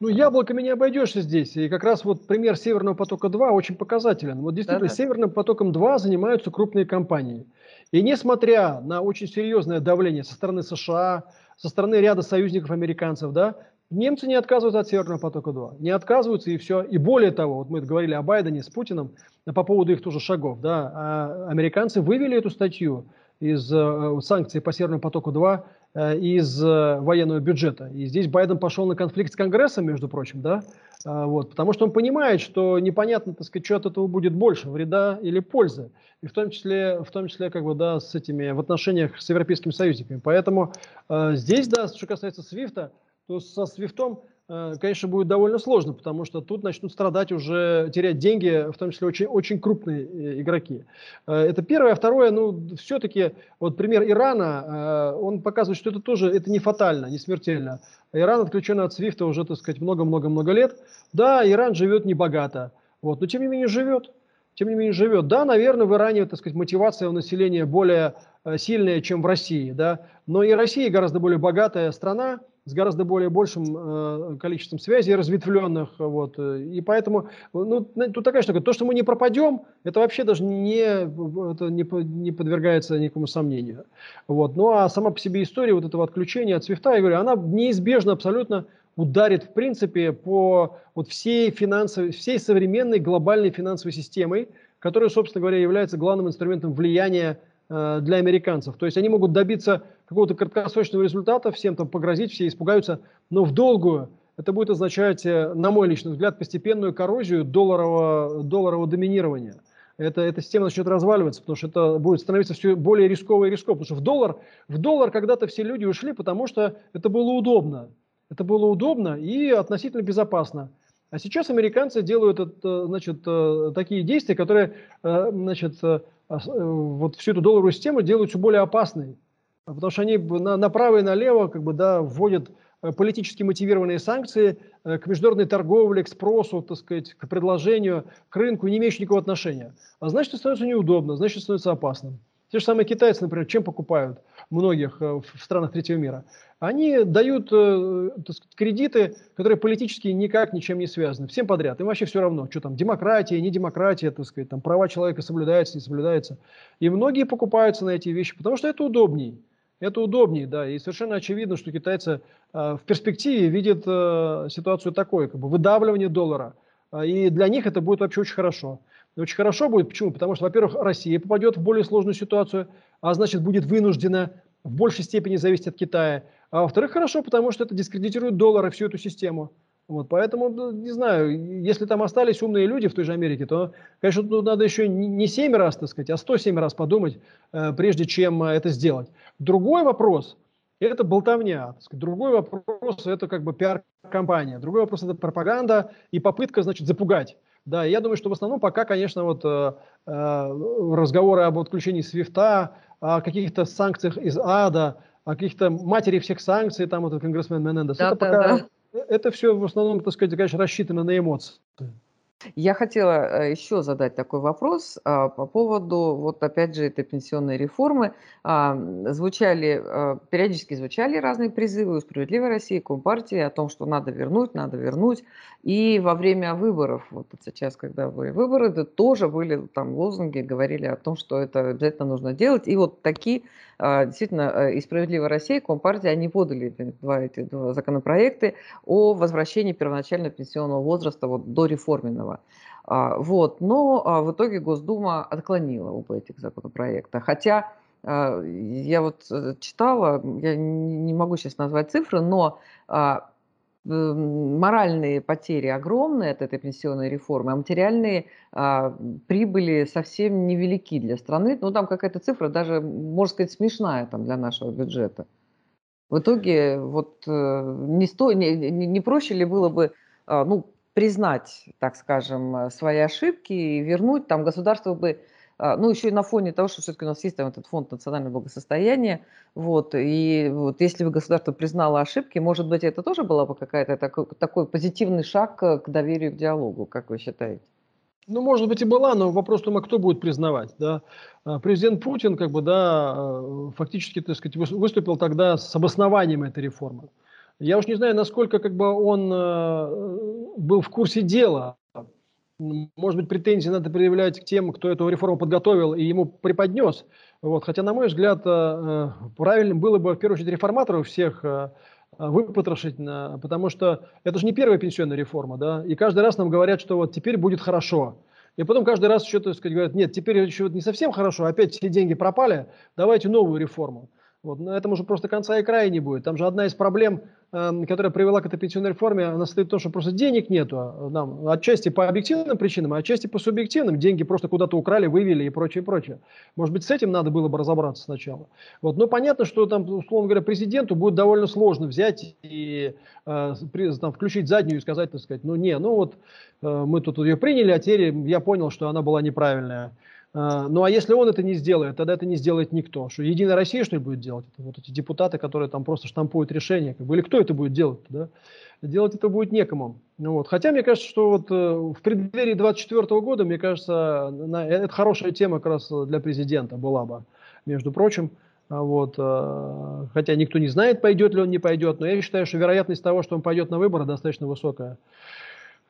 Ну, яблоками не обойдешься здесь. И как раз вот пример Северного потока-2 очень показателен. Вот действительно, Да-да. Северным потоком-2 занимаются крупные компании. И несмотря на очень серьезное давление со стороны США, со стороны ряда союзников американцев, да, немцы не отказываются от Северного потока-2. Не отказываются и все. И более того, вот мы говорили о Байдене с Путиным по поводу их тоже шагов. Да, а американцы вывели эту статью из э, санкций по Северному потоку-2 э, из э, военного бюджета. И здесь Байден пошел на конфликт с Конгрессом, между прочим, да, вот, потому что он понимает, что непонятно, так сказать, что от этого будет больше, вреда или пользы, и в том числе, в том числе, как бы, да, с этими, в отношениях с европейскими союзниками. Поэтому э, здесь, да, что касается Свифта, то со Свифтом конечно, будет довольно сложно, потому что тут начнут страдать уже, терять деньги, в том числе очень, очень крупные э, игроки. Э, это первое. А второе, ну, все-таки, вот пример Ирана, он показывает, что это тоже, это не фатально, не смертельно. Иран отключен от Свифта уже, так сказать, много-много-много лет. Да, Иран живет небогато, вот, но тем не менее живет. Тем не менее живет. Да, наверное, в Иране, так сказать, мотивация у населения более сильная, чем в России, да, но и Россия гораздо более богатая страна, с гораздо более большим э, количеством связей разветвленных. Вот, э, и поэтому ну, тут такая штука. То, что мы не пропадем, это вообще даже не, это не, не подвергается никакому сомнению. Вот. Ну а сама по себе история вот этого отключения от свифта, я говорю, она неизбежно абсолютно ударит в принципе по вот всей финансовой, всей современной глобальной финансовой системой, которая, собственно говоря, является главным инструментом влияния Э, для американцев. То есть они могут добиться какого-то краткосрочного результата, всем там погрозить, все испугаются, но в долгую это будет означать, э, на мой личный взгляд, постепенную коррозию долларового, долларового доминирования. Это, эта система начнет разваливаться, потому что это будет становиться все более рисково и рисково. Потому что в доллар, в доллар когда-то все люди ушли, потому что это было удобно. Это было удобно и относительно безопасно. А сейчас американцы делают это, значит, э, такие действия, которые значит, а э, вот всю эту долларовую систему делают все более опасной. Потому что они на, направо и налево как бы, да, вводят э, политически мотивированные санкции э, к международной торговле, к спросу, так сказать, к предложению, к рынку, не имеющие никакого отношения. А значит, становится неудобно, значит, становится опасным. Те же самые китайцы, например, чем покупают многих в странах третьего мира? Они дают сказать, кредиты, которые политически никак ничем не связаны. Всем подряд. Им вообще все равно, что там, демократия, не демократия, так сказать, там, права человека соблюдаются, не соблюдаются. И многие покупаются на эти вещи, потому что это удобнее. Это удобнее, да, и совершенно очевидно, что китайцы э, в перспективе видят э, ситуацию такой, как бы выдавливание доллара, э, и для них это будет вообще очень хорошо. Очень хорошо будет, почему? Потому что, во-первых, Россия попадет в более сложную ситуацию, а значит будет вынуждена в большей степени зависеть от Китая. А во-вторых, хорошо, потому что это дискредитирует доллар и всю эту систему. Вот, поэтому, ну, не знаю, если там остались умные люди в той же Америке, то, конечно, тут надо еще не 7 раз, так сказать, а 107 раз подумать, э, прежде чем э, это сделать. Другой вопрос – это болтовня. Другой вопрос – это как бы пиар-компания. Другой вопрос – это пропаганда и попытка, значит, запугать. Да, я думаю, что в основном пока, конечно, вот э, разговоры об отключении свифта, о каких-то санкциях из ада, о каких-то матери всех санкций, там вот конгрессмен Менендес, да, это да, пока да это все в основном, так сказать, конечно, рассчитано на эмоции. Я хотела э, еще задать такой вопрос а, по поводу, вот опять же, этой пенсионной реформы. А, звучали, а, периодически звучали разные призывы у «Справедливой России», Компартии о том, что надо вернуть, надо вернуть. И во время выборов, вот сейчас, когда были выборы, да, тоже были там лозунги, говорили о том, что это обязательно нужно делать. И вот такие, действительно, э, и «Справедливая Россия», и Компартия, они подали два эти два законопроекты о возвращении первоначального пенсионного возраста вот, до реформенного. Вот. Но в итоге Госдума отклонила оба этих законопроекта. Хотя я вот э, читала, я не могу сейчас назвать цифры, но моральные потери огромные от этой пенсионной реформы, а материальные а, прибыли совсем невелики для страны. Ну, там какая-то цифра даже, можно сказать, смешная там, для нашего бюджета. В итоге вот э, не, сто, не, не проще ли было бы а, ну, признать, так скажем, свои ошибки и вернуть, там государство бы ну, еще и на фоне того, что все-таки у нас есть там этот фонд национального благосостояния, вот, и вот если бы государство признало ошибки, может быть, это тоже была бы какая-то такой, такой позитивный шаг к доверию к диалогу, как вы считаете? Ну, может быть, и была, но вопрос в том, а кто будет признавать, да. А, президент Путин, как бы, да, а, фактически, так сказать, выступил тогда с обоснованием этой реформы. Я уж не знаю, насколько, как бы, он был в курсе дела, может быть, претензии надо предъявлять к тем, кто эту реформу подготовил и ему преподнес. Вот. Хотя, на мой взгляд, э, э, правильным было бы, в первую очередь, реформаторов всех э, выпотрошить, потому что это же не первая пенсионная реформа, да, и каждый раз нам говорят, что вот теперь будет хорошо. И потом каждый раз еще, так сказать, говорят, нет, теперь еще не совсем хорошо, опять все деньги пропали, давайте новую реформу. Вот. На этом уже просто конца и края не будет. Там же одна из проблем, которая привела к этой пенсионной реформе, она состоит в том, что просто денег нету. А, нам, отчасти по объективным причинам, а отчасти по субъективным. Деньги просто куда-то украли, вывели и прочее, прочее. Может быть, с этим надо было бы разобраться сначала. Вот. Но понятно, что там, условно говоря, президенту будет довольно сложно взять и э, там, включить заднюю и сказать, так сказать, ну не, ну вот э, мы тут ее приняли, а теперь я понял, что она была неправильная. А, ну а если он это не сделает, тогда это не сделает никто. Что Единая Россия что ли будет делать? Это вот эти депутаты, которые там просто штампуют решения. Как бы, или кто это будет делать? Да? Делать это будет некому. Ну, вот. Хотя мне кажется, что вот э, в преддверии 2024 года, мне кажется, на, это хорошая тема как раз для президента была бы, между прочим. А вот, э, хотя никто не знает, пойдет ли он, не пойдет, но я считаю, что вероятность того, что он пойдет на выборы, достаточно высокая.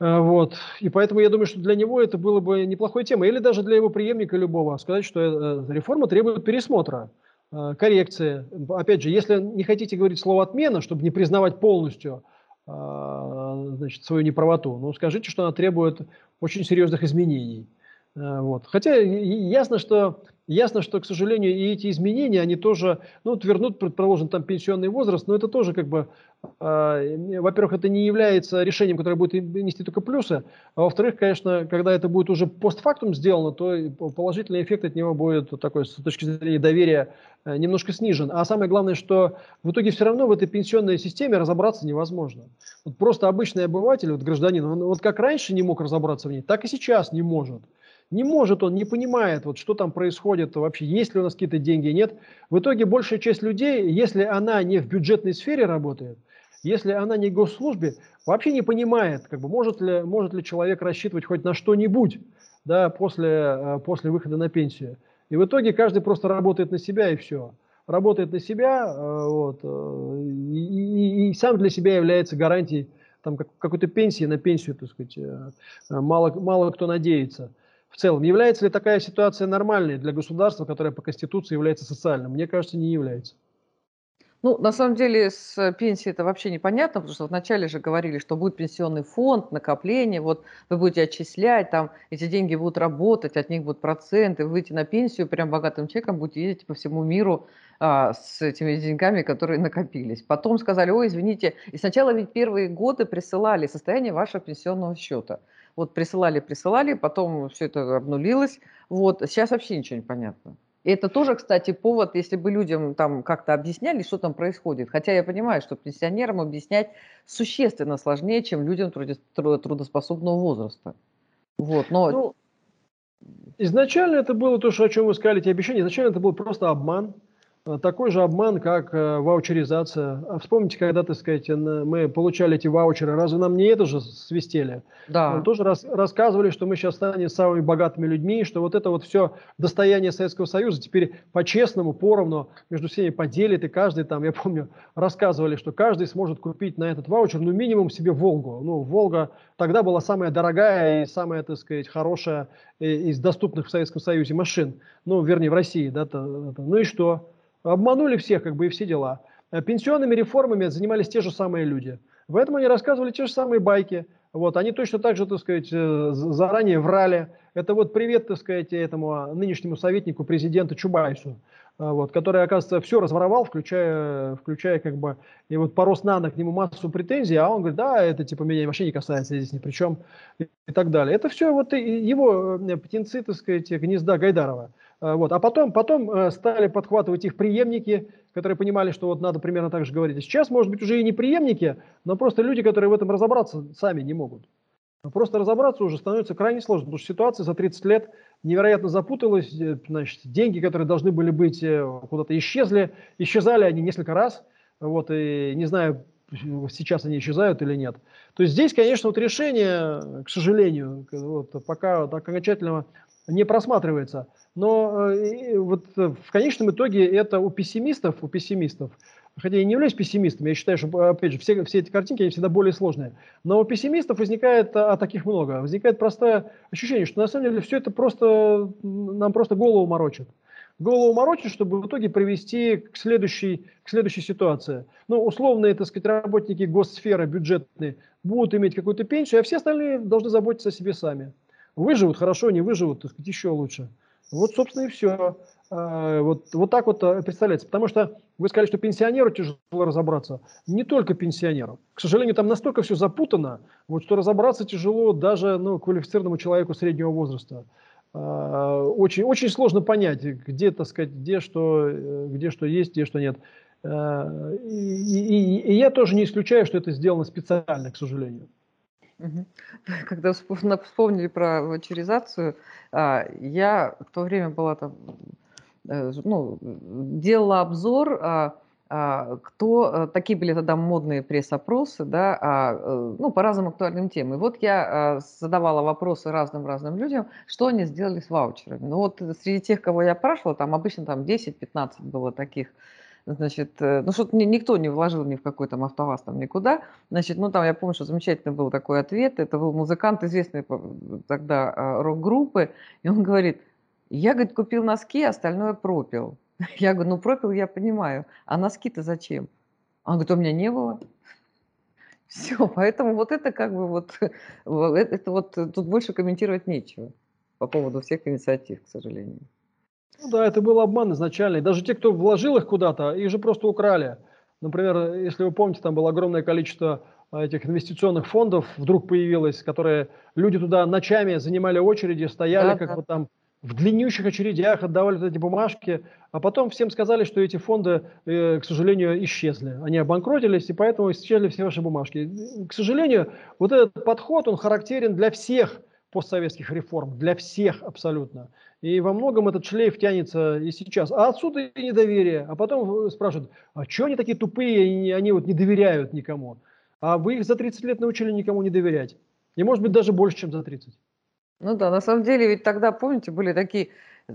Э, вот. И поэтому я думаю, что для него это было бы неплохой темой. Или даже для его преемника любого сказать, что э, реформа требует пересмотра, э, коррекции. Опять же, если не хотите говорить слово «отмена», чтобы не признавать полностью значит, свою неправоту, ну скажите, что она требует очень серьезных изменений. Вот. Хотя ясно, что Ясно, что, к сожалению, и эти изменения, они тоже, ну, вот вернут, предположим, там пенсионный возраст, но это тоже как бы, э, во-первых, это не является решением, которое будет нести только плюсы, а во-вторых, конечно, когда это будет уже постфактум сделано, то положительный эффект от него будет такой, с точки зрения доверия, э, немножко снижен. А самое главное, что в итоге все равно в этой пенсионной системе разобраться невозможно. Вот просто обычный обыватель, вот гражданин, он вот как раньше не мог разобраться в ней, так и сейчас не может. Не может он, не понимает, вот, что там происходит вообще, есть ли у нас какие-то деньги, нет. В итоге большая часть людей, если она не в бюджетной сфере работает, если она не госслужбе, вообще не понимает, как бы, может, ли, может ли человек рассчитывать хоть на что-нибудь да, после, э, после выхода на пенсию. И в итоге каждый просто работает на себя и все. Работает на себя э, вот, э, и, и, и сам для себя является гарантией там, какой-то пенсии на пенсию, так сказать, мало, мало кто надеется. В целом, является ли такая ситуация нормальной для государства, которое по Конституции является социальным? Мне кажется, не является. Ну, на самом деле с пенсией это вообще непонятно, потому что вначале же говорили, что будет пенсионный фонд, накопление, вот вы будете отчислять, там эти деньги будут работать, от них будут проценты, вы выйдете на пенсию, прям богатым человеком будете ездить по всему миру а, с этими деньгами, которые накопились. Потом сказали, ой, извините, и сначала ведь первые годы присылали состояние вашего пенсионного счета. Вот присылали, присылали, потом все это обнулилось, вот, сейчас вообще ничего не понятно. И это тоже, кстати, повод, если бы людям там как-то объясняли, что там происходит. Хотя я понимаю, что пенсионерам объяснять существенно сложнее, чем людям трудоспособного возраста. Вот, но... Ну, изначально это было то, что, о чем вы сказали, эти обещания, изначально это был просто обман. Э, такой же обман, как э, ваучеризация. А вспомните, когда, так сказать, мы получали эти ваучеры, разве нам не это же свистели? Да. Нам тоже рас, рассказывали, что мы сейчас станем самыми богатыми людьми, что вот это вот все достояние Советского Союза теперь по-честному, поровну между всеми поделит, и каждый там, я помню, рассказывали, что каждый сможет купить на этот ваучер, ну, минимум себе Волгу. Ну, Волга тогда была самая дорогая и самая, так сказать, хорошая из доступных в Советском Союзе машин. Ну, вернее, в России, да, то, то, ну и что? Обманули всех, как бы, и все дела. Э, пенсионными реформами занимались те же самые люди. В этом они рассказывали те же самые байки. Вот, они точно так же, так сказать, э, заранее врали. Это вот привет, так сказать, этому нынешнему советнику президента Чубайсу, э, вот, который, оказывается, все разворовал, включая, включая как бы, и вот по Роснано к нему массу претензий, а он говорит, да, это типа меня вообще не касается, здесь ни при чем, и, и так далее. Это все вот его птенцы, так сказать, гнезда Гайдарова. Э, вот. А потом, потом э, стали подхватывать их преемники, которые понимали, что вот надо примерно так же говорить. А сейчас, может быть, уже и не преемники, но просто люди, которые в этом разобраться сами не могут. Просто разобраться уже становится крайне сложно, потому что ситуация за 30 лет невероятно запуталась. Э, значит, деньги, которые должны были быть, куда-то исчезли. Исчезали они несколько раз. Вот, и не знаю, сейчас они исчезают или нет. То есть здесь, конечно, вот решение, к сожалению, вот, пока окончательного не просматривается. Но э, вот э, в конечном итоге это у пессимистов, у пессимистов, хотя я не являюсь пессимистом, я считаю, что, опять же, все, все эти картинки, они всегда более сложные. Но у пессимистов возникает, а таких много, возникает простое ощущение, что на самом деле все это просто, нам просто голову морочит. Голову морочит, чтобы в итоге привести к следующей, к следующей ситуации. Ну, условные, так сказать, работники госсферы, бюджетные, будут иметь какую-то пенсию, а все остальные должны заботиться о себе сами. Выживут хорошо, не выживут, так сказать, еще лучше. Вот, собственно, и все. А, вот, вот так вот э, представляется. Потому что вы сказали, что пенсионеру тяжело разобраться. Не только пенсионеру. К сожалению, там настолько все запутано, вот, что разобраться тяжело даже ну, квалифицированному человеку среднего возраста. А, очень, очень сложно понять, где, так сказать, где что, э, где что есть, где что нет. А, и, и, и я тоже не исключаю, что это сделано специально, к сожалению. Когда вспомнили про ваучеризацию, а, я в то время была там, э, ну, делала обзор, а, а, кто, э, такие были тогда модные пресс-опросы, да, э, ну, по разным актуальным темам. И вот я задавала вопросы разным-разным людям, что они сделали с ваучерами. Ну, вот среди тех, кого я спрашивала, там обычно там 10-15 было таких Значит, э, ну что-то никто не вложил ни в какой там автоваз, там никуда. Значит, ну там я помню, что замечательный был такой ответ. Это был музыкант, известный тогда а, рок-группы. И он говорит, я, говорит, купил носки, остальное пропил. Я говорю, ну пропил я понимаю, а носки-то зачем? Он говорит, у меня не было. Все, поэтому вот это как бы вот, это вот тут больше комментировать нечего по поводу всех инициатив, к сожалению. Ну да, это был обман изначально. И даже те, кто вложил их куда-то, их же просто украли. Например, если вы помните, там было огромное количество а, этих инвестиционных фондов вдруг появилось, которые люди туда ночами занимали очереди, стояли да, как да. бы там в длиннющих очередях, отдавали эти бумажки, а потом всем сказали, что эти фонды, э, к сожалению, исчезли. Они обанкротились, и поэтому исчезли все ваши бумажки. К сожалению, вот этот подход, он характерен для всех постсоветских реформ для всех абсолютно. И во многом этот шлейф тянется и сейчас. А отсюда и недоверие. А потом спрашивают, а что они такие тупые, они, вот не доверяют никому? А вы их за 30 лет научили никому не доверять. И может быть даже больше, чем за 30. Ну да, на самом деле ведь тогда, помните, были такие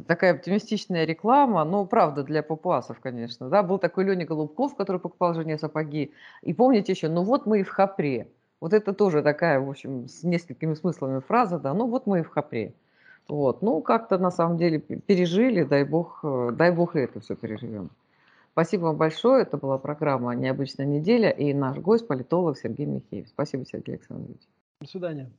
такая оптимистичная реклама, ну, правда, для папуасов, конечно, да, был такой Леня Голубков, который покупал жене сапоги, и помните еще, ну вот мы и в Хапре, вот это тоже такая, в общем, с несколькими смыслами фраза, да, ну вот мы и в Хапре, вот, ну, как-то на самом деле пережили, дай бог, э, дай бог и это все переживем. Спасибо вам большое, это была программа «Необычная неделя» и наш гость, политолог Сергей Михеев. Спасибо, Сергей Александрович. До свидания.